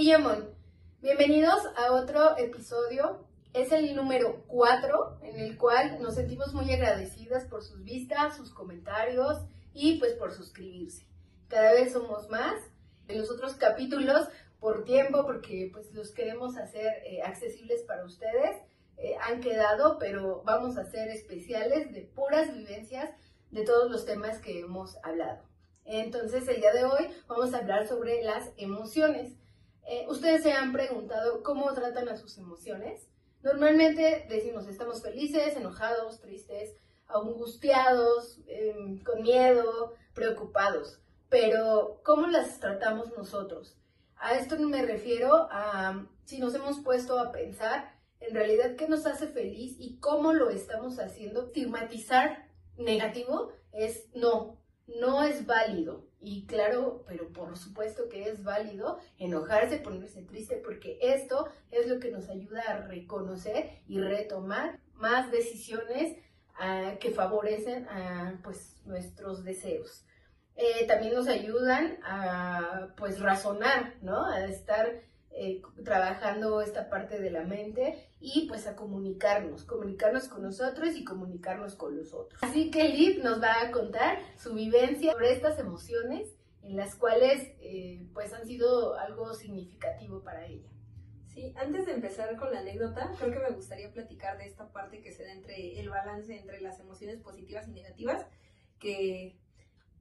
Guillemón, bienvenidos a otro episodio. Es el número 4 en el cual nos sentimos muy agradecidas por sus vistas, sus comentarios y pues por suscribirse. Cada vez somos más. En los otros capítulos, por tiempo, porque pues los queremos hacer eh, accesibles para ustedes, eh, han quedado, pero vamos a hacer especiales de puras vivencias de todos los temas que hemos hablado. Entonces, el día de hoy vamos a hablar sobre las emociones. Eh, Ustedes se han preguntado cómo tratan a sus emociones. Normalmente decimos estamos felices, enojados, tristes, angustiados, em, con miedo, preocupados. Pero, ¿cómo las tratamos nosotros? A esto me refiero a si nos hemos puesto a pensar en realidad qué nos hace feliz y cómo lo estamos haciendo. Estigmatizar negativo es no, no es válido. Y claro, pero por supuesto que es válido enojarse, ponerse triste, porque esto es lo que nos ayuda a reconocer y retomar más decisiones uh, que favorecen uh, pues, nuestros deseos. Eh, también nos ayudan a pues razonar, ¿no? A estar eh, trabajando esta parte de la mente y pues a comunicarnos, comunicarnos con nosotros y comunicarnos con los otros. Así que Liv nos va a contar su vivencia sobre estas emociones en las cuales eh, pues han sido algo significativo para ella. Sí, antes de empezar con la anécdota, creo que me gustaría platicar de esta parte que se da entre el balance entre las emociones positivas y negativas, que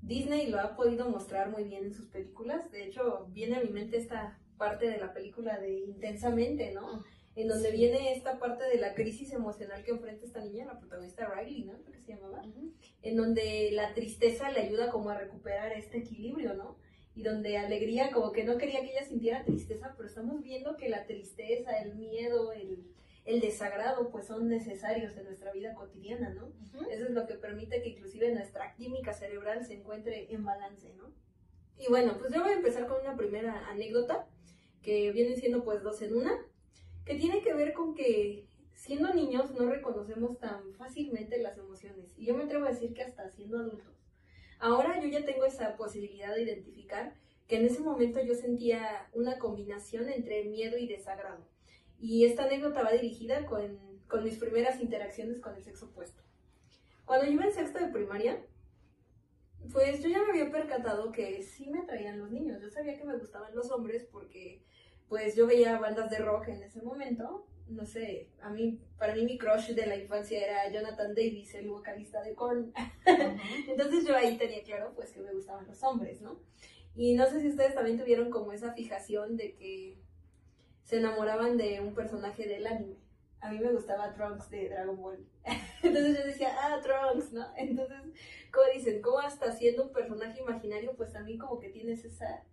Disney lo ha podido mostrar muy bien en sus películas. De hecho, viene a mi mente esta parte de la película de Intensamente, ¿no? En donde viene esta parte de la crisis emocional que enfrenta esta niña, la protagonista Riley, ¿no? ¿Qué se llamaba? En donde la tristeza le ayuda como a recuperar este equilibrio, ¿no? Y donde alegría, como que no quería que ella sintiera tristeza, pero estamos viendo que la tristeza, el miedo, el, el desagrado, pues son necesarios en nuestra vida cotidiana, ¿no? Eso es lo que permite que inclusive nuestra química cerebral se encuentre en balance, ¿no? Y bueno, pues yo voy a empezar con una primera anécdota que vienen siendo pues dos en una, que tiene que ver con que siendo niños no reconocemos tan fácilmente las emociones. Y yo me atrevo a decir que hasta siendo adultos. Ahora yo ya tengo esa posibilidad de identificar que en ese momento yo sentía una combinación entre miedo y desagrado. Y esta anécdota va dirigida con, con mis primeras interacciones con el sexo opuesto. Cuando yo iba en sexto de primaria, pues yo ya me había percatado que sí me atraían los niños. Yo sabía que me gustaban los hombres porque pues yo veía bandas de rock en ese momento. No sé, a mí, para mí mi crush de la infancia era Jonathan Davis, el vocalista de Korn. Entonces yo ahí tenía claro pues que me gustaban los hombres, ¿no? Y no sé si ustedes también tuvieron como esa fijación de que se enamoraban de un personaje del anime. A mí me gustaba Trunks de Dragon Ball. Entonces yo decía, ah, Trunks, ¿no? Entonces, como dicen, como hasta siendo un personaje imaginario, pues también como que tienes esa,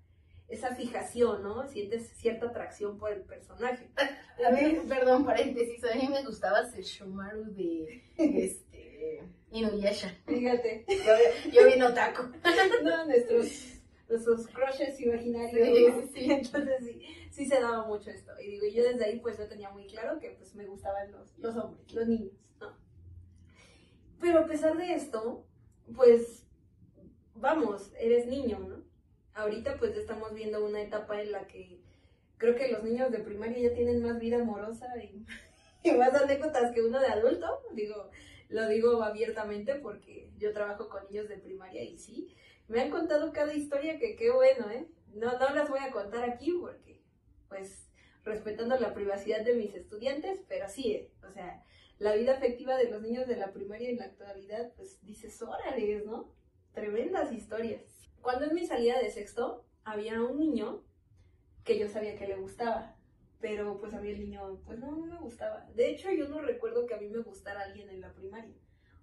esa fijación, ¿no? Sientes cierta atracción por el personaje. A mí, perdón, paréntesis, a mí me gustaba Sesshomaru de este, Inuyasha. Fíjate. Yo, yo bien otaku. no, nuestros, nuestros crushes imaginarios. Sí, ¿no? sí, sí. Entonces sí, sí se daba mucho esto. Y digo, yo desde ahí pues yo tenía muy claro que pues me gustaban los, los hombres, los niños, ¿no? Pero a pesar de esto, pues vamos, eres niño, ¿no? Ahorita pues estamos viendo una etapa en la que creo que los niños de primaria ya tienen más vida amorosa y, y más anécdotas que uno de adulto. Digo, lo digo abiertamente porque yo trabajo con niños de primaria y sí, me han contado cada historia que qué bueno, ¿eh? No, no las voy a contar aquí porque, pues, respetando la privacidad de mis estudiantes, pero sí, ¿eh? o sea, la vida afectiva de los niños de la primaria en la actualidad, pues dices, órale, ¿no? Tremendas historias. Cuando en mi salida de sexto, había un niño que yo sabía que le gustaba, pero pues a mí el niño, pues no, no me gustaba. De hecho, yo no recuerdo que a mí me gustara alguien en la primaria.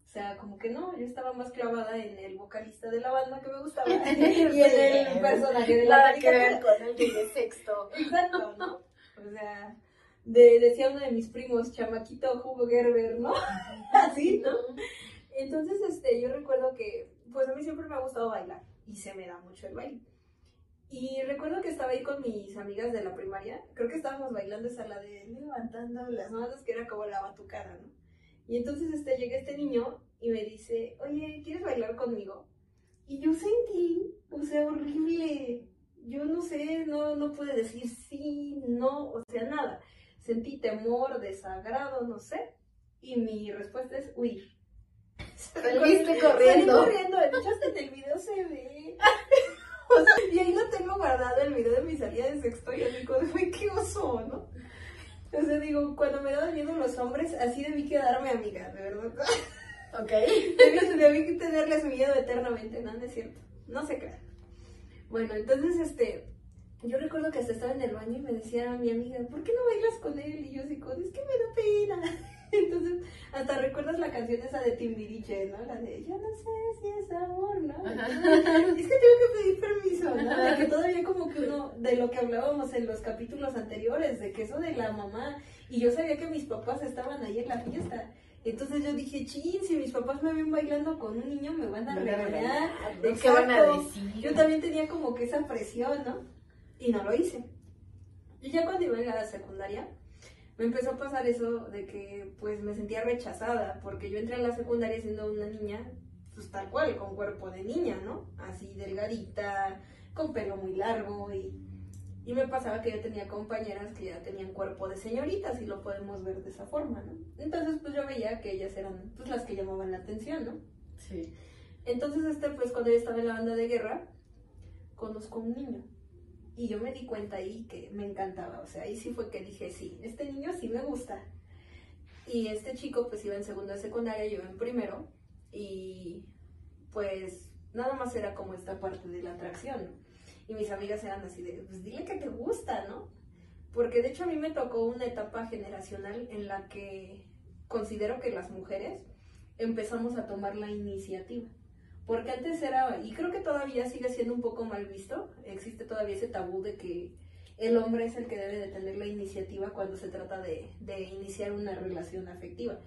O sea, como que no, yo estaba más clavada en el vocalista de la banda que me gustaba y en el personaje de la Nada que ver con el de sexto. Exacto, ¿no? O sea, de, decía uno de mis primos, chamaquito Hugo Gerber, ¿no? Así, ¿no? Entonces, este, yo recuerdo que, pues a mí siempre me ha gustado bailar y se me da mucho el baile. Y recuerdo que estaba ahí con mis amigas de la primaria, creo que estábamos bailando esa la de levantando las manos, que era como la batucada, ¿no? Y entonces este, llega este niño y me dice, oye, ¿quieres bailar conmigo? Y yo sentí, o sea, horrible. Yo no sé, no, no pude decir sí, temor, desagrado, no sé. Y mi respuesta es huir. Saliste Salí corriendo. corriendo, de hecho hasta en el video se ve. O sea, y ahí lo tengo guardado el video de mi salida de sexto y así como, güey, qué oso, ¿no? O sea, digo, cuando me daban miedo los hombres, así debí quedarme amiga, de verdad. Ok. Debí, debí tenerles miedo eternamente, ¿no? No es cierto. No se crean. Bueno, entonces, este, yo recuerdo que hasta estaba en el baño y me decía mi amiga, ¿por qué no bailas con él? Y yo así, es que me da pena. Entonces, hasta recuerdas la canción esa de Timbiriche, ¿no? La de, yo no sé si es amor, ¿no? Es que tengo que pedir permiso, ¿no? De que todavía como que uno, de lo que hablábamos en los capítulos anteriores, de que eso de la mamá, y yo sabía que mis papás estaban ahí en la fiesta. Entonces yo dije, chin, si mis papás me ven bailando con un niño me van a regañar. ¿Qué van a decir? Yo también tenía como que esa presión, ¿no? Y no lo hice. Y ya cuando iba a la secundaria, me empezó a pasar eso de que pues me sentía rechazada, porque yo entré a la secundaria siendo una niña, pues tal cual, con cuerpo de niña, ¿no? Así delgadita, con pelo muy largo y, y me pasaba que yo tenía compañeras que ya tenían cuerpo de señoritas y lo podemos ver de esa forma, ¿no? Entonces pues yo veía que ellas eran pues las que llamaban la atención, ¿no? Sí. Entonces, este, pues cuando yo estaba en la banda de guerra, conozco a un niño. Y yo me di cuenta ahí que me encantaba. O sea, ahí sí fue que dije, sí, este niño sí me gusta. Y este chico, pues iba en segundo de secundaria, yo en primero. Y pues nada más era como esta parte de la atracción. Y mis amigas eran así de, pues dile que te gusta, ¿no? Porque de hecho a mí me tocó una etapa generacional en la que considero que las mujeres empezamos a tomar la iniciativa. Porque antes era, y creo que todavía sigue siendo un poco mal visto, existe todavía ese tabú de que el hombre es el que debe de tener la iniciativa cuando se trata de, de iniciar una relación afectiva.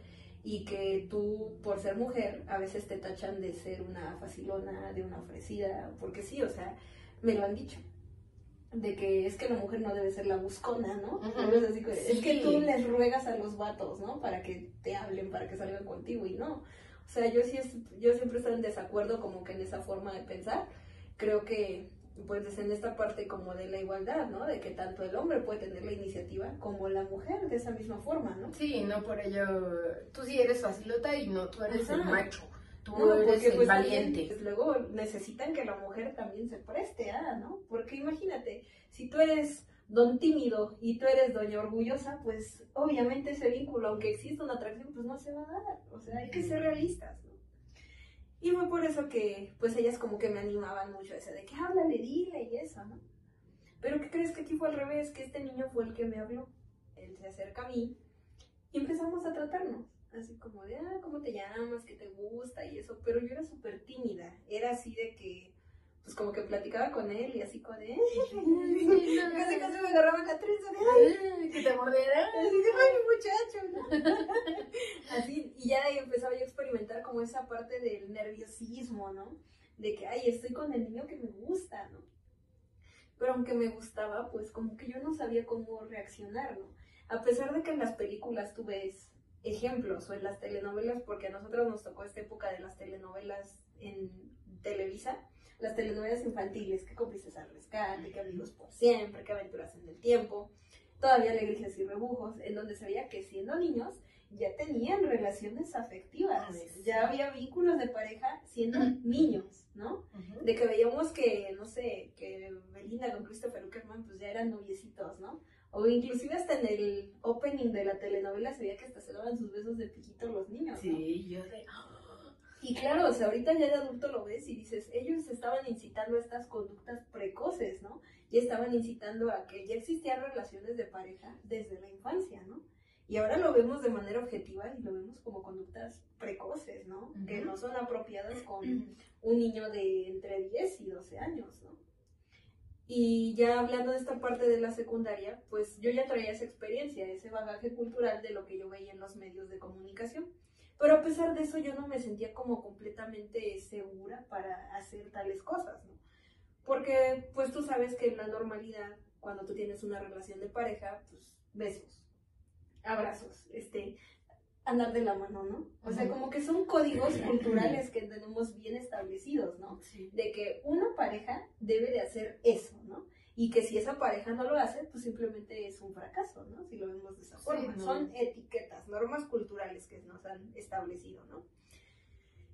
Y que tú, por ser mujer, a veces te tachan de ser una facilona, de una ofrecida, porque sí, o sea, me lo han dicho. De que es que la mujer no debe ser la buscona, ¿no? Así que, Es que tú les ruegas a los vatos, ¿no? Para que te hablen, para que salgan contigo y no. O sea, yo sí es, yo siempre estoy en desacuerdo como que en esa forma de pensar. Creo que pues en esta parte como de la igualdad, ¿no? De que tanto el hombre puede tener la iniciativa como la mujer de esa misma forma, ¿no? Sí, no por ello. Tú sí eres facilota y no, tú eres el macho. Tú No, eres porque el pues valiente. pues, luego necesitan que la mujer también se preste a, ¿no? Porque imagínate, si tú eres don tímido y tú eres doña orgullosa, pues obviamente ese vínculo, aunque exista una atracción, pues no se va a dar. O sea, hay que ser realistas, ¿no? Y fue por eso que, pues ellas como que me animaban mucho a ese de que háblale, dile y eso, ¿no? Pero ¿qué crees que aquí fue al revés? Que este niño fue el que me habló. Él se acerca a mí y empezamos a tratarnos. Así como de, ah, ¿cómo te llamas? ¿Qué te gusta? Y eso. Pero yo era súper tímida. Era así de que, pues como que platicaba con él y así de, "Eh". casi casi me agarraba la trenza de, Que te mordiera. así de, ay, muchacho. Así, y ya empezaba yo a experimentar como esa parte del nerviosismo, ¿no? De que, ay, estoy con el niño que me gusta, ¿no? Pero aunque me gustaba, pues como que yo no sabía cómo reaccionar, ¿no? A pesar de que en las películas tú ves ejemplos o en las telenovelas, porque a nosotros nos tocó esta época de las telenovelas en Televisa, las telenovelas infantiles, que cómplices al rescate, que amigos por siempre, que aventuras en el tiempo, todavía alegrías y rebujos, en donde se veía que siendo niños ya tenían relaciones afectivas, ya había vínculos de pareja siendo niños, ¿no? De que veíamos que, no sé, que Belinda con Christopher Uckerman pues ya eran noviecitos, ¿no? O inclusive hasta en el opening de la telenovela se veía que hasta se daban sus besos de piquito los niños, ¿no? Sí, yo de. Y claro, o sea, ahorita ya de adulto lo ves y dices, ellos estaban incitando a estas conductas precoces, ¿no? Y estaban incitando a que ya existían relaciones de pareja desde la infancia, ¿no? Y ahora lo vemos de manera objetiva y lo vemos como conductas precoces, ¿no? Que no son apropiadas con un niño de entre 10 y 12 años, ¿no? Y ya hablando de esta parte de la secundaria, pues yo ya traía esa experiencia, ese bagaje cultural de lo que yo veía en los medios de comunicación. Pero a pesar de eso yo no me sentía como completamente segura para hacer tales cosas, ¿no? Porque pues tú sabes que en la normalidad, cuando tú tienes una relación de pareja, pues besos, abrazos, este, andar de la mano, ¿no? O sea, como que son códigos culturales que tenemos bien establecidos, ¿no? Sí. De que una pareja debe de hacer eso, ¿no? Y que si esa pareja no lo hace, pues simplemente es un fracaso, ¿no? Si lo vemos de esa forma, Sí, no. son etiquetas, normas culturales que nos han establecido, ¿no?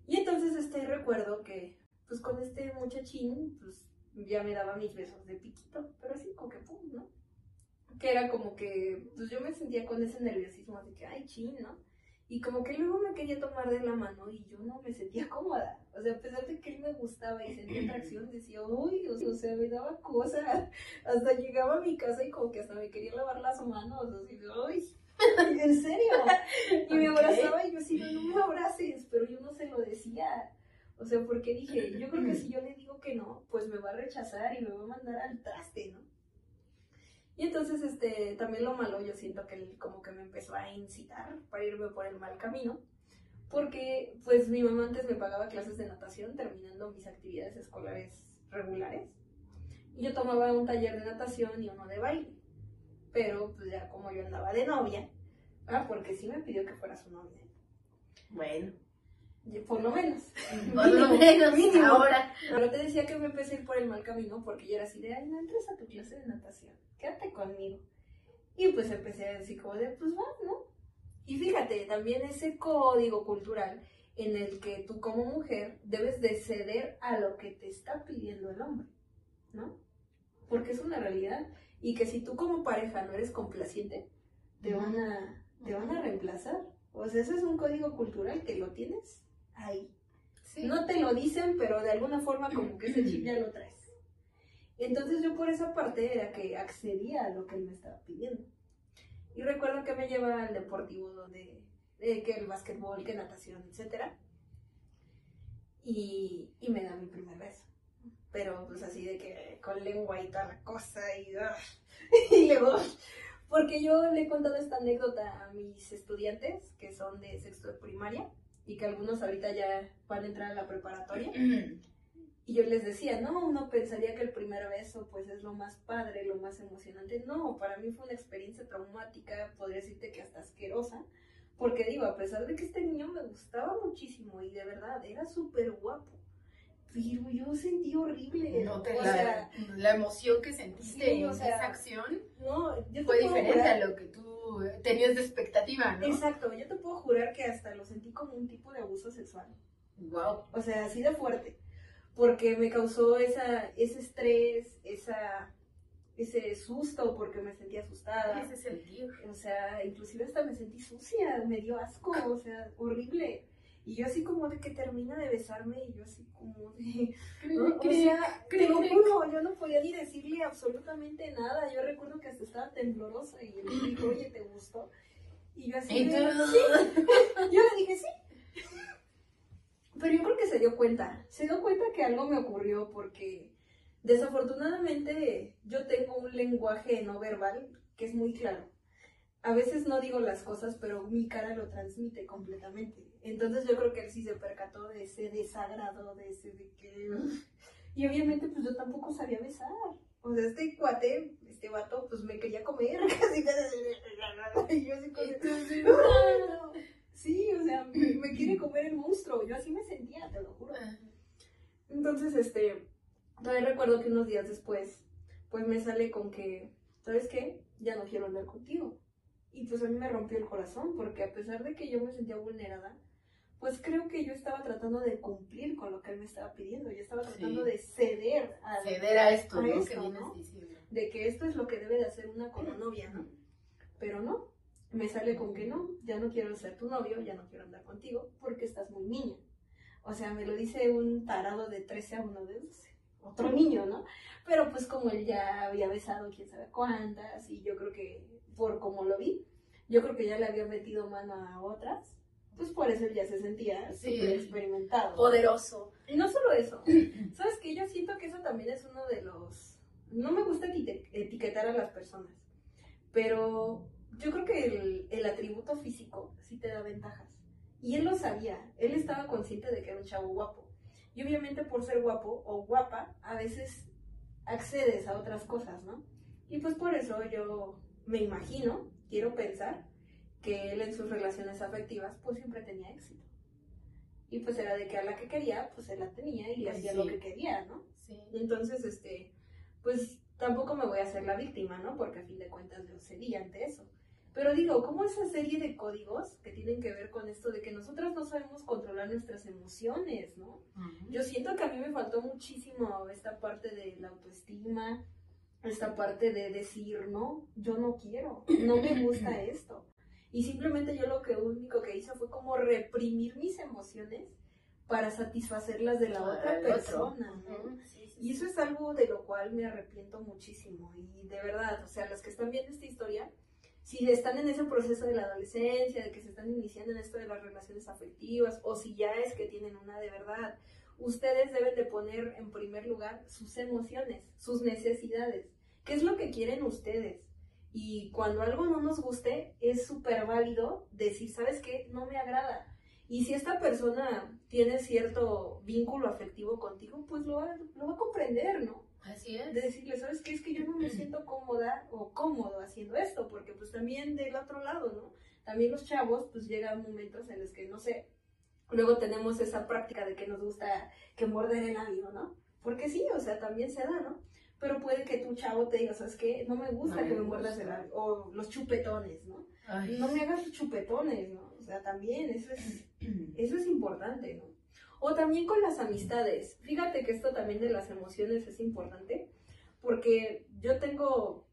Y entonces este recuerdo que pues con este muchachín pues ya me daba mis besos de piquito, pero así como que pum, ¿no? Que era como que pues yo me sentía con ese nerviosismo de que ay chin, ¿no? Y como que luego me quería tomar de la mano y yo no me sentía cómoda. O sea, a pesar de que él me gustaba y sentía atracción, decía, uy, o sea, me daba cosa. Hasta llegaba a mi casa y como que hasta me quería lavar las manos. Así, de, uy, en serio. Y me abrazaba y yo así, no me abraces, pero yo no se lo decía. O sea, porque dije, yo creo que si yo le digo que no, pues me va a rechazar y me va a mandar al traste, ¿no? Y entonces, este, también lo malo, yo siento que él como que me empezó a incitar para irme por el mal camino, porque pues mi mamá antes me pagaba clases de natación terminando mis actividades escolares regulares, y yo tomaba un taller de natación y uno de baile, pero pues ya como yo andaba de novia, ah, porque sí me pidió que fuera su novia, Bueno, por lo menos. por lo menos mínimo. ahora. Pero te decía que me empecé a ir por el mal camino porque yo era así de, ay, no entres a tu clase de natación, quédate conmigo. Y pues empecé a decir como de, pues va, ¿no? Y fíjate, también ese código cultural en el que tú como mujer debes de ceder a lo que te está pidiendo el hombre, ¿no? Porque es una realidad. Y que si tú como pareja no eres complaciente, te van a, te van a reemplazar. O sea, ese es un código cultural que lo tienes ahí. Sí. No te lo dicen, pero de alguna forma como que ese chip ya lo traes. Entonces yo por esa parte era que accedía a lo que él me estaba pidiendo. Y recuerdo que me lleva al deportivo donde, eh, que el básquetbol, que natación, etc. Y, y me da mi primer beso. Pero pues así de que con lengua y toda la cosa y, ah, y luego, porque yo le he contado esta anécdota a mis estudiantes que son de sexto de primaria y que algunos ahorita ya van a entrar a la preparatoria. Y yo les decía, no, uno pensaría que el primer beso pues es lo más padre, lo más emocionante. No, para mí fue una experiencia traumática, podría decirte que hasta asquerosa. Porque digo, a pesar de que este niño me gustaba muchísimo y de verdad era súper guapo, pero yo sentí horrible. No te o la, sea, la emoción que sentiste Sí, en o sea, esa acción no, yo te fue diferente jurar- a lo que tú tenías de expectativa, ¿no? Exacto, yo te puedo jurar que hasta lo sentí como un tipo de abuso sexual. Wow. O sea, así de fuerte. Porque me causó esa, ese estrés, esa, ese susto, porque me sentí asustada. Ese sentir. O sea, inclusive hasta me sentí sucia, me dio asco, o sea, horrible. Y yo así como de que termina de besarme y yo así como de... ¿no? O sea, te lo juro, yo no podía ni decirle absolutamente nada. Yo recuerdo que hasta estaba temblorosa y él me dijo, oye, ¿te gustó? Y yo así Y de, tú- "Sí". Yo le dije, sí. Pero yo creo que se dio cuenta. Se dio cuenta que algo me ocurrió porque desafortunadamente yo tengo un lenguaje no verbal que es muy claro. A veces no digo las cosas, pero mi cara lo transmite completamente. Entonces yo creo que él sí se percató de ese desagrado, de ese de que... Y obviamente pues yo tampoco sabía besar. O sea, este cuate, este vato, pues me quería comer casi. Y yo así. "Ah". Sí, o sea, me, me quiere comer el monstruo. Yo así me sentía, te lo juro. Entonces, este, todavía recuerdo que unos días después, pues me sale con que, ¿sabes qué? Ya no quiero hablar contigo. Y pues a mí me rompió el corazón, porque a pesar de que yo me sentía vulnerada, pues creo que yo estaba tratando de cumplir con lo que él me estaba pidiendo. Yo estaba tratando Sí. de ceder a, Ceder a esto, a ¿no? esto, que vienes ¿no? diciendo. de que esto es lo que debe de hacer una como novia, ¿no? Pero no, me sale con que no, ya no quiero ser tu novio, ya no quiero andar contigo, porque estás muy niña. O sea, me lo dice un tarado de 13 a uno de 12, otro niño, ¿no? Pero pues como él ya había besado quién sabe cuántas, y yo creo que por como lo vi, yo creo que ya le había metido mano a otras, pues por eso él ya se sentía Sí. experimentado. Poderoso. Y no solo eso, ¿sabes qué? Yo siento que eso también es uno de los... No me gusta eti- etiquetar a las personas, pero yo creo que el, el atributo físico sí te da ventajas. Y él lo sabía, él estaba consciente de que era un chavo guapo. Y obviamente por ser guapo o guapa, a veces accedes a otras cosas, ¿no? Y pues por eso yo me imagino, quiero pensar, que él en sus relaciones afectivas pues siempre tenía éxito. Y pues era de que a la que quería, pues él la tenía y le Pues hacía sí. lo que quería, ¿no? Sí. Entonces, este, pues tampoco me voy a hacer la víctima, ¿no? Porque a fin de cuentas yo cedí ante eso. Pero digo, ¿cómo esa serie de códigos que tienen que ver con esto de que nosotras no sabemos controlar nuestras emociones, ¿no? Yo siento que a mí me faltó muchísimo esta parte de la autoestima, esta parte de decir, no, yo no quiero, no me gusta esto. Y simplemente yo lo que único que hice fue como reprimir mis emociones para satisfacer las de la otra persona, ¿no? Y eso es algo de lo cual me arrepiento muchísimo. Y de verdad, o sea, los que están viendo esta historia, si están en ese proceso de la adolescencia, de que se están iniciando en esto de las relaciones afectivas, o si ya es que tienen una de verdad, ustedes deben de poner en primer lugar sus emociones, sus necesidades. ¿Qué es lo que quieren ustedes? Y cuando algo no nos guste, es súper válido decir, ¿sabes qué? No me agrada. Y si esta persona tiene cierto vínculo afectivo contigo, pues lo va, lo va a comprender, ¿no? Así es. De decirle, ¿sabes qué? Es que yo no me siento cómoda o cómodo haciendo esto, porque pues también del otro lado, ¿no? También los chavos, pues llegan momentos en los que, no sé, luego tenemos esa práctica de que nos gusta que morder el labio, ¿no? Porque sí, o sea, también se da, ¿no? Pero puede que tu chavo te diga, ¿sabes qué? No me gusta que me muerdas el labio. O los chupetones, ¿no? No me hagas chupetones, ¿no? O sea, también eso es, eso es importante, ¿no? O también con las amistades. Fíjate que esto también de las emociones es importante, porque yo tengo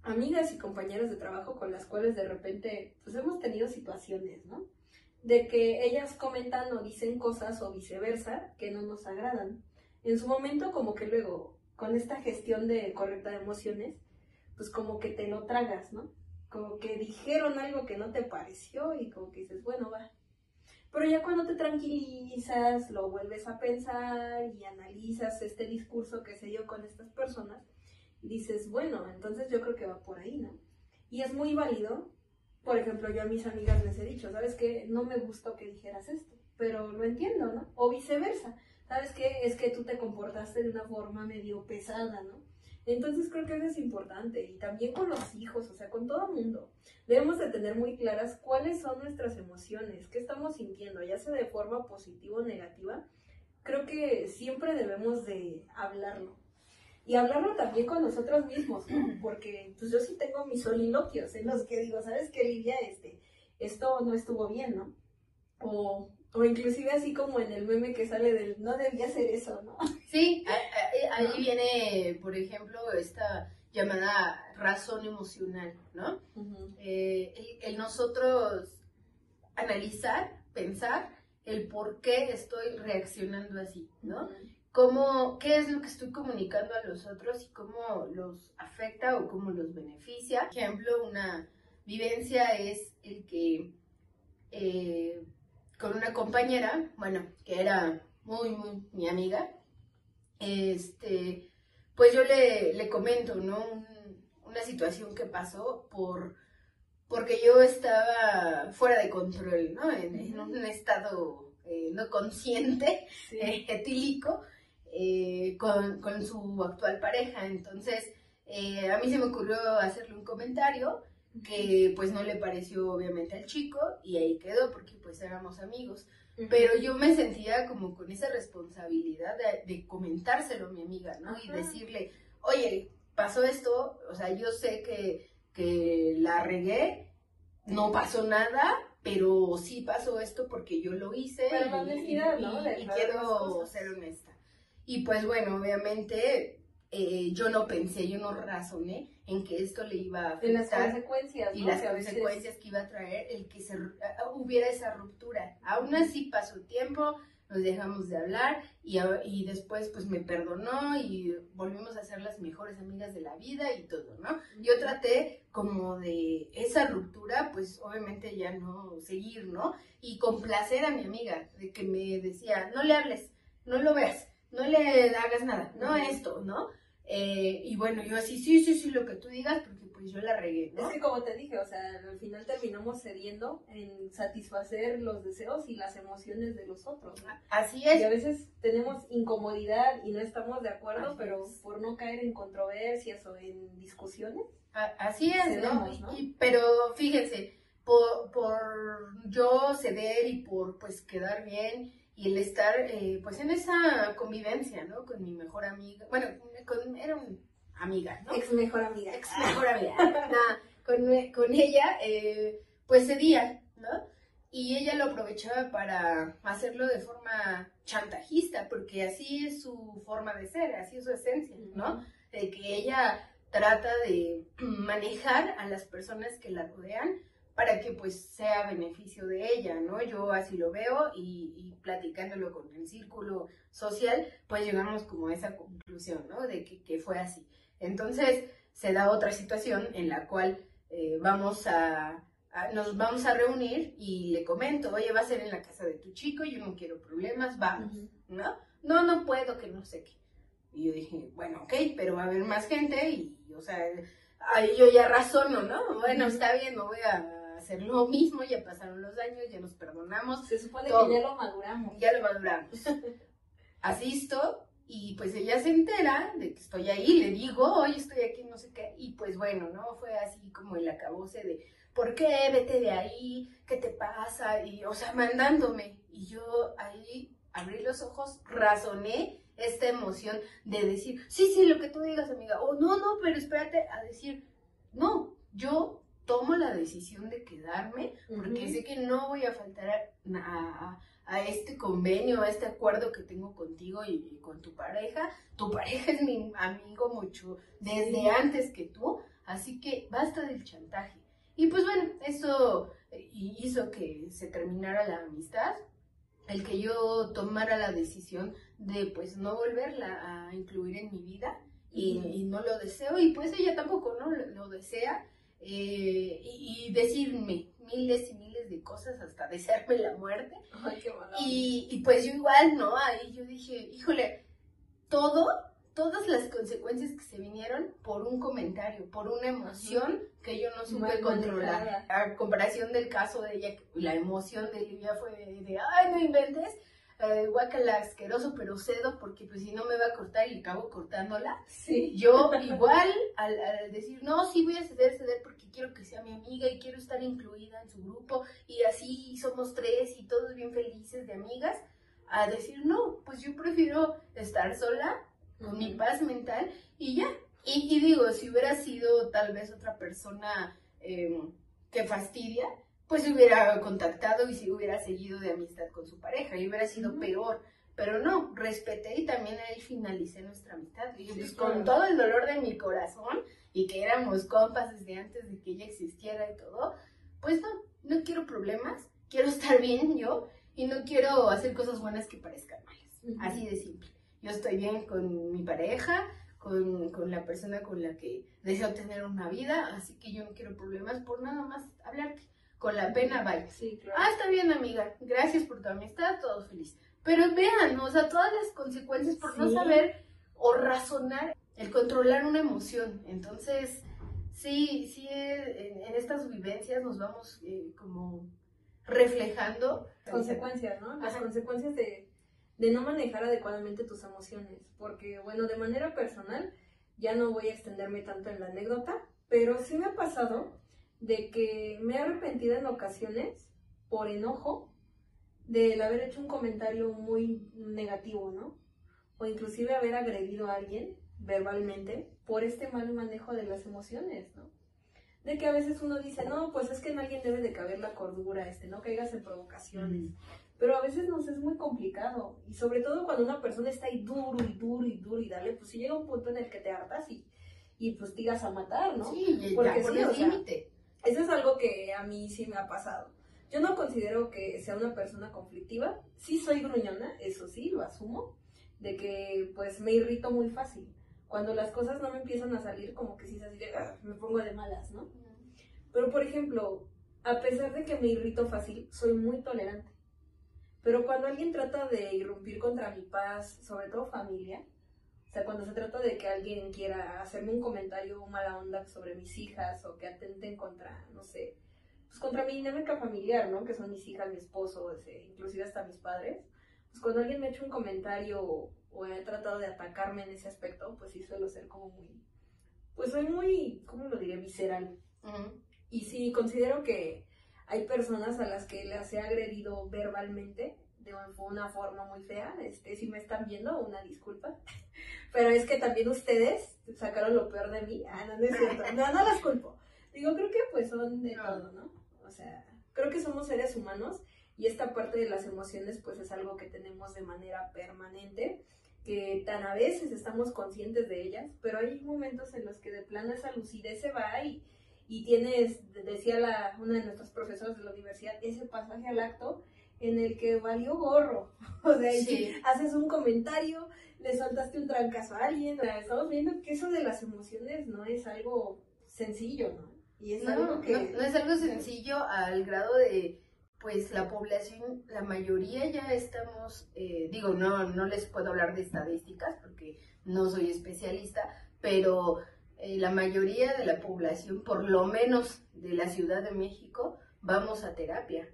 amigas y compañeras de trabajo con las cuales de repente pues hemos tenido situaciones, ¿no? De que ellas comentan o dicen cosas o viceversa que no nos agradan. En su momento como que luego con esta gestión de correcta de emociones, pues como que te lo tragas, ¿no? Como que dijeron algo que no te pareció y como que dices, bueno, va, pero ya cuando te tranquilizas, lo vuelves a pensar y analizas este discurso que se dio con estas personas, dices, bueno, entonces yo creo que va por ahí, ¿no? Y es muy válido. Por ejemplo, yo a mis amigas les he dicho, ¿sabes qué? No me gustó que dijeras esto, pero lo entiendo, ¿no? O viceversa. ¿Sabes qué? Es que tú te comportaste de una forma medio pesada, ¿no? Entonces creo que eso es importante y también con los hijos, o sea, con todo mundo. Debemos de tener muy claras cuáles son nuestras emociones, qué estamos sintiendo, ya sea de forma positiva o negativa. Creo que siempre debemos de hablarlo. Y hablarlo también con nosotros mismos, ¿no? Porque pues yo sí tengo mis soliloquios en los que digo, ¿sabes qué, Lidia? Este, esto no estuvo bien, ¿no? O o inclusive así como en el meme que sale del no debía hacer eso, ¿no? Sí, ahí viene, por ejemplo, esta llamada razón emocional, ¿no? Eh, el, nosotros analizar, pensar el por qué estoy reaccionando así, ¿no? Cómo, qué es lo que estoy comunicando a los otros y cómo los afecta o cómo los beneficia. Por ejemplo, una vivencia es el que eh, con una compañera, bueno, que era muy, muy mi amiga, este, pues yo le, le comento, ¿no? una situación que pasó por, porque yo estaba fuera de control, ¿no? En, un estado eh, no consciente, eh, etílico, eh, con, con, su actual pareja. Entonces, a mí se me ocurrió hacerle un comentario que pues no le pareció obviamente al chico y ahí quedó porque pues éramos amigos. Pero yo me sentía como con esa responsabilidad de, comentárselo a mi amiga, ¿no? Y decirle, oye, pasó esto, o sea, yo sé que, que la regué, no pasó nada, pero sí pasó esto porque yo lo hice y, y, quiero ser honesta. Y pues bueno, obviamente eh, yo no pensé, yo no razoné en que esto le iba a afectar. En las consecuencias. Y las consecuencias que iba a traer el que se, hubiera esa ruptura. Aún así pasó tiempo, nos dejamos de hablar y, y, después pues me perdonó y volvimos a ser las mejores amigas de la vida y todo, ¿no? Yo traté como de esa ruptura, pues obviamente ya no seguir, ¿no? Y complacer a mi amiga, de que me decía, no le hables, no lo veas, no le hagas nada, no esto, ¿no? Eh, y bueno, yo así, sí, sí, sí, lo que tú digas, porque pues yo la regué. Es que como te dije, o sea, al final terminamos cediendo en satisfacer los deseos y las emociones de los otros. Así es. Y a veces tenemos incomodidad y no estamos de acuerdo, pero por no caer en controversias o en discusiones. así es, ¿no? pero fíjense, por, por yo ceder y por pues quedar bien y el estar eh, pues en esa convivencia, ¿no? Con mi mejor amiga, bueno, con, era una amiga, ¿no? Ex mejor amiga. Ex mejor amiga. con, con ella, eh, pues cedía, ¿no? Y ella lo aprovechaba para hacerlo de forma chantajista, porque así es su forma de ser, así es su esencia, ¿no? De que ella trata de manejar a las personas que la rodean para que pues sea beneficio de ella, ¿no? Yo así lo veo y, y, platicándolo con el círculo social, pues llegamos como a esa conclusión, ¿no? De que, que fue así. Entonces se da otra situación en la cual eh, vamos a, nos vamos a reunir y le comento, oye, va a ser en la casa de tu chico, yo no quiero problemas, vamos, ¿no? No, no puedo, que no sé qué. Y yo dije, bueno, ok, pero va a haber más gente y, o sea, ahí yo ya razono, ¿no? Bueno, está bien, me voy a hacer lo mismo, ya pasaron los años, ya nos perdonamos. Se supone que ya lo maduramos. Ya lo maduramos. Asisto y pues ella se entera de que estoy ahí, le digo, oye, estoy aquí, no sé qué, y pues bueno, ¿no? Fue así como el acabose de, ¿por qué? Vete de ahí, ¿qué te pasa? Y, o sea, mandándome. Y yo ahí abrí los ojos, razoné esta emoción de decir, sí, sí, lo que tú digas, amiga, o no, no, pero espérate a decir, no, yo tomo la decisión de quedarme porque sé que no voy a faltar a, a, este convenio, a este acuerdo que tengo contigo y, con tu pareja. Tu pareja es mi amigo mucho desde antes que tú, así que basta del chantaje. Y pues bueno, eso eh, hizo que se terminara la amistad, el que yo tomara la decisión de pues no volverla a incluir en mi vida y, no lo deseo. Y pues ella tampoco no lo, desea eh, y, decirme miles y miles de cosas hasta desearme la muerte. Y, y pues yo igual no ahí yo dije híjole todo todas las consecuencias que se vinieron por un comentario, por una emoción que yo no supe controlar. A comparación del caso de ella, la emoción de ella fue de, ay, no inventes, eh, guacala asqueroso, pero cedo porque pues si no me va a cortar y acabo cortándola. Sí. Yo igual al, al, decir, no, sí voy a ceder, ceder porque quiero que sea mi amiga y quiero estar incluida en su grupo y así somos tres y todos bien felices de amigas, a decir, no, pues yo prefiero estar sola con mi paz mental y ya. Y, digo, si hubiera sido tal vez otra persona em, que fastidia, pues hubiera contactado y si hubiera seguido de amistad con su pareja y hubiera sido peor. Pero no, respeté y también ahí finalicé nuestra amistad. Y pues, con todo el dolor de mi corazón y que éramos compas desde antes de que ella existiera y todo, pues no, no quiero problemas, quiero estar bien yo y no quiero hacer cosas buenas que parezcan malas. Así de simple yo estoy bien con mi pareja, con, con, la persona con la que deseo tener una vida, así que yo no quiero problemas por nada más hablarte. Con la pena, bye. Sí, claro. Ah, está bien, amiga. Gracias por tu amistad, todo feliz. Pero vean, o sea, todas las consecuencias por no saber o razonar el controlar una emoción. Entonces, sí, sí, en, en estas vivencias nos vamos eh, como reflejando. Consecuencias, ¿no? Las consecuencias de de no manejar adecuadamente tus emociones, porque bueno, de manera personal, ya no voy a extenderme tanto en la anécdota, pero sí me ha pasado de que me he arrepentido en ocasiones por enojo del haber hecho un comentario muy negativo, ¿no? O inclusive haber agredido a alguien verbalmente por este mal manejo de las emociones, ¿no? De que a veces uno dice, no, pues es que en alguien debe de caber la cordura, este, no caigas en provocaciones pero a veces nos es muy complicado. Y sobre todo cuando una persona está ahí duro y duro y duro y dale, pues si llega un punto en el que te hartas y, y pues tiras a matar, ¿no? Sí, Porque sí, o límite. Eso es algo que a mí sí me ha pasado. Yo no considero que sea una persona conflictiva. Sí soy gruñona, eso sí, lo asumo, de que pues me irrito muy fácil. Cuando las cosas no me empiezan a salir, como que sí es así ah, me pongo de malas, ¿no? Pero por ejemplo, a pesar de que me irrito fácil, soy muy tolerante. Pero cuando alguien trata de irrumpir contra mi paz, sobre todo familia, o sea, cuando se trata de que alguien quiera hacerme un comentario mala onda sobre mis hijas o que atenten contra, no sé, pues contra mi dinámica familiar, ¿no? Que son mis hijas, mi esposo, inclusive hasta mis padres. Pues cuando alguien me ha hecho un comentario o, o ha tratado de atacarme en ese aspecto, pues sí suelo ser como muy, pues soy muy, ¿cómo lo diré? Visceral. Y sí, considero que hay personas a las que las he agredido verbalmente de una forma muy fea. Este, si me están viendo, una disculpa. Pero es que también ustedes sacaron lo peor de mí. Ah, no, no es cierto. No, no las culpo. Digo, creo que pues son de todo, ¿no? O sea, creo que somos seres humanos y esta parte de las emociones pues es algo que tenemos de manera permanente, que tan a veces estamos conscientes de ellas, pero hay momentos en los que de plano esa lucidez se va y, y tienes, decía la, una de nuestras profesoras de la universidad, ese pasaje al acto en el que valió gorro. O sea, haces un comentario, le soltaste un trancazo a alguien. O sea, estamos viendo que eso de las emociones no es algo sencillo, ¿no? Y es algo que... no es algo sencillo al grado de pues la población, la mayoría ya estamos, eh, digo, no, no les puedo hablar de estadísticas porque no soy especialista, pero eh, la mayoría de la población, por lo menos de la Ciudad de México, vamos a terapia.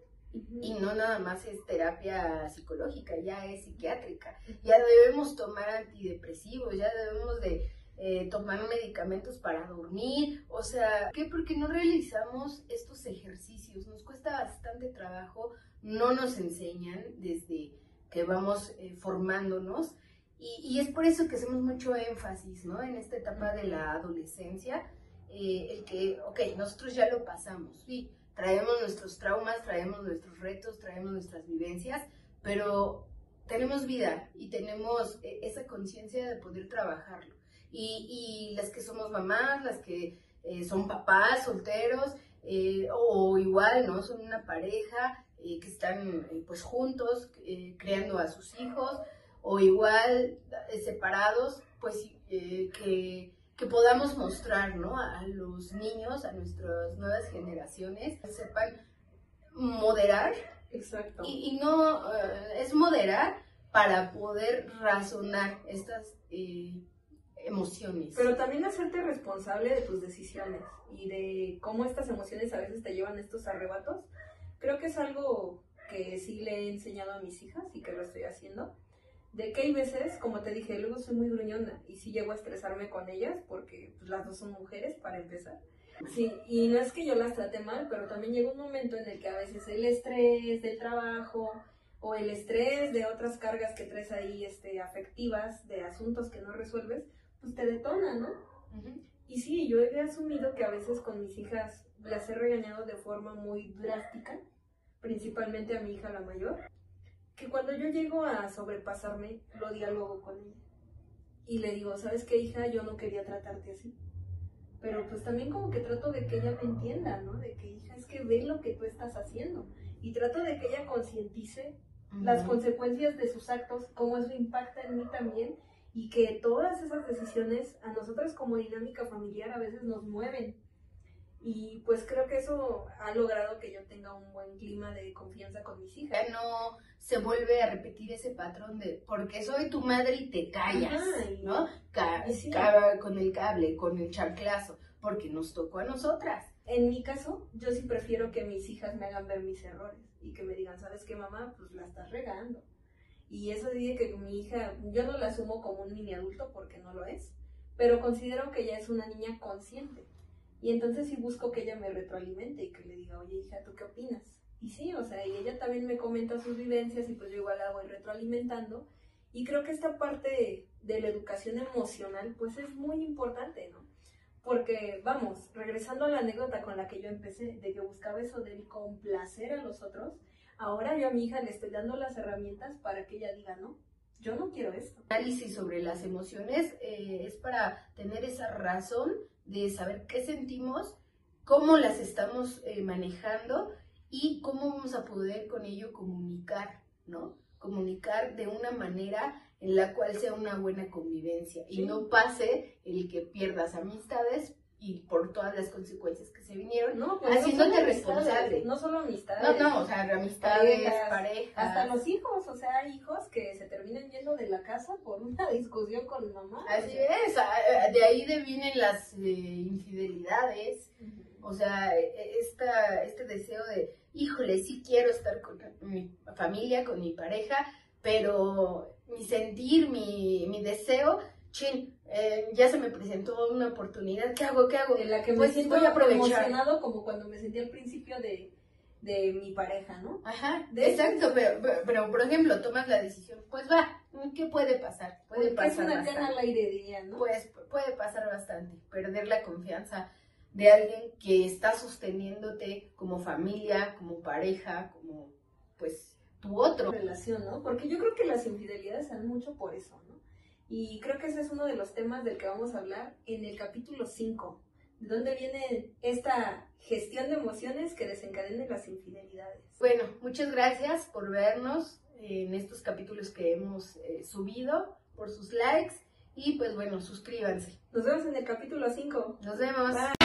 Y no nada más es terapia psicológica, ya es psiquiátrica. Ya debemos tomar antidepresivos, ya debemos de eh, tomar medicamentos para dormir, o sea, ¿qué? Porque no realizamos estos ejercicios, nos cuesta bastante trabajo, no nos enseñan desde que vamos eh, formándonos y, es por eso que hacemos mucho énfasis, ¿no? En esta etapa de la adolescencia, eh, el que, ok, nosotros ya lo pasamos, sí, traemos nuestros traumas, traemos nuestros retos, traemos nuestras vivencias, pero tenemos vida y tenemos esa conciencia de poder trabajarlo y, y las que somos mamás, las que eh, son papás solteros, eh, o igual, ¿no? Son una pareja eh, que están pues juntos, creando a sus hijos, o igual separados, pues que, que, podamos mostrar, ¿no? A, los niños, a nuestras nuevas generaciones, que sepan moderar. Exacto. Y, y no, es moderar para poder razonar estas emociones. Pero también hacerte responsable de tus decisiones y de cómo estas emociones a veces te llevan estos arrebatos. Creo que es algo que sí le he enseñado a mis hijas y que lo estoy haciendo. De que hay veces, como te dije, luego soy muy gruñona y sí llego a estresarme con ellas porque pues, las dos son mujeres para empezar. Sí, y no es que yo las trate mal, pero también llega un momento en el que a veces el estrés del trabajo o el estrés de otras cargas que traes ahí este, afectivas, de asuntos que no resuelves, pues te detona, ¿no? Y sí, yo he asumido que a veces con mis hijas las he regañado de forma muy drástica, principalmente a mi hija la mayor, que cuando yo llego a sobrepasarme, lo diálogo con ella. Y le digo, ¿sabes qué, hija? Yo no quería tratarte así. Pero pues también como que trato de que ella me entienda, ¿no? De que, hija, es que ve lo que tú estás haciendo. Y trato de que ella concientice las consecuencias de sus actos, cómo eso impacta en mí también y que todas esas decisiones a nosotros como dinámica familiar a veces nos mueven. Y pues creo que eso ha logrado que yo tenga un buen clima de confianza con mis hijas. No se vuelve a repetir ese patrón de porque soy tu madre y te callas, ¿no? con el cable, con el chanclazo, porque nos tocó a nosotras. En mi caso, yo sí prefiero que mis hijas me hagan ver mis errores y que me digan, ¿sabes qué, mamá? Pues la estás regando y eso dice que mi hija, yo no la asumo como un mini adulto porque no lo es, pero considero que ella es una niña consciente. Y entonces sí busco que ella me retroalimente y que le diga, oye hija, ¿tú qué opinas? Y sí, o sea, y ella también me comenta sus vivencias y pues yo igual la voy retroalimentando. Y creo que esta parte de, la educación emocional pues es muy importante, ¿no? Porque, vamos, regresando a la anécdota con la que yo empecé, de que buscaba eso de complacer a los otros, Ahora yo a mi hija le estoy dando las herramientas para que ella diga, no, yo no quiero esto. Análisis sobre las emociones eh, es para tener esa razón de saber qué sentimos, cómo las estamos eh, manejando y cómo vamos a poder con ello comunicar, ¿no? Comunicar de una manera en la cual sea una buena convivencia y no pase el que pierdas amistades y por todas las consecuencias que se vinieron, no, pues haciéndote responsable. No solo amistades. No, no, o sea, amistades, parejas, Hasta los hijos, o sea, hijos que se terminan yendo de la casa por una discusión con mamá. Así es, de ahí vienen las eh, infidelidades, o sea, e, esta, este deseo de, híjole, sí quiero estar con mi familia, con mi pareja, pero mi sentir, mi, mi deseo chin, eh, ya se me presentó una oportunidad, ¿qué hago? ¿Qué hago? En la que me pues siento voy a emocionado como cuando me sentí al principio de, de mi pareja, ¿no? Ajá, exacto, pero, pero, por ejemplo, tomas la decisión, pues va, ¿qué puede pasar? Puede pasar es una al aire día, ¿no? Pues puede pasar bastante, perder la confianza de alguien que está sosteniéndote como familia, como pareja, como pues tu otro. Relación, ¿no? Porque yo creo que las infidelidades dan mucho por eso, ¿no? Y creo que ese es uno de los temas del que vamos a hablar en el capítulo 5. ¿De dónde viene esta gestión de emociones que desencadenen las infidelidades? Bueno, muchas gracias por vernos en estos capítulos que hemos eh, subido, por sus likes y pues bueno, suscríbanse. Nos vemos en el capítulo 5. Nos vemos. Bye.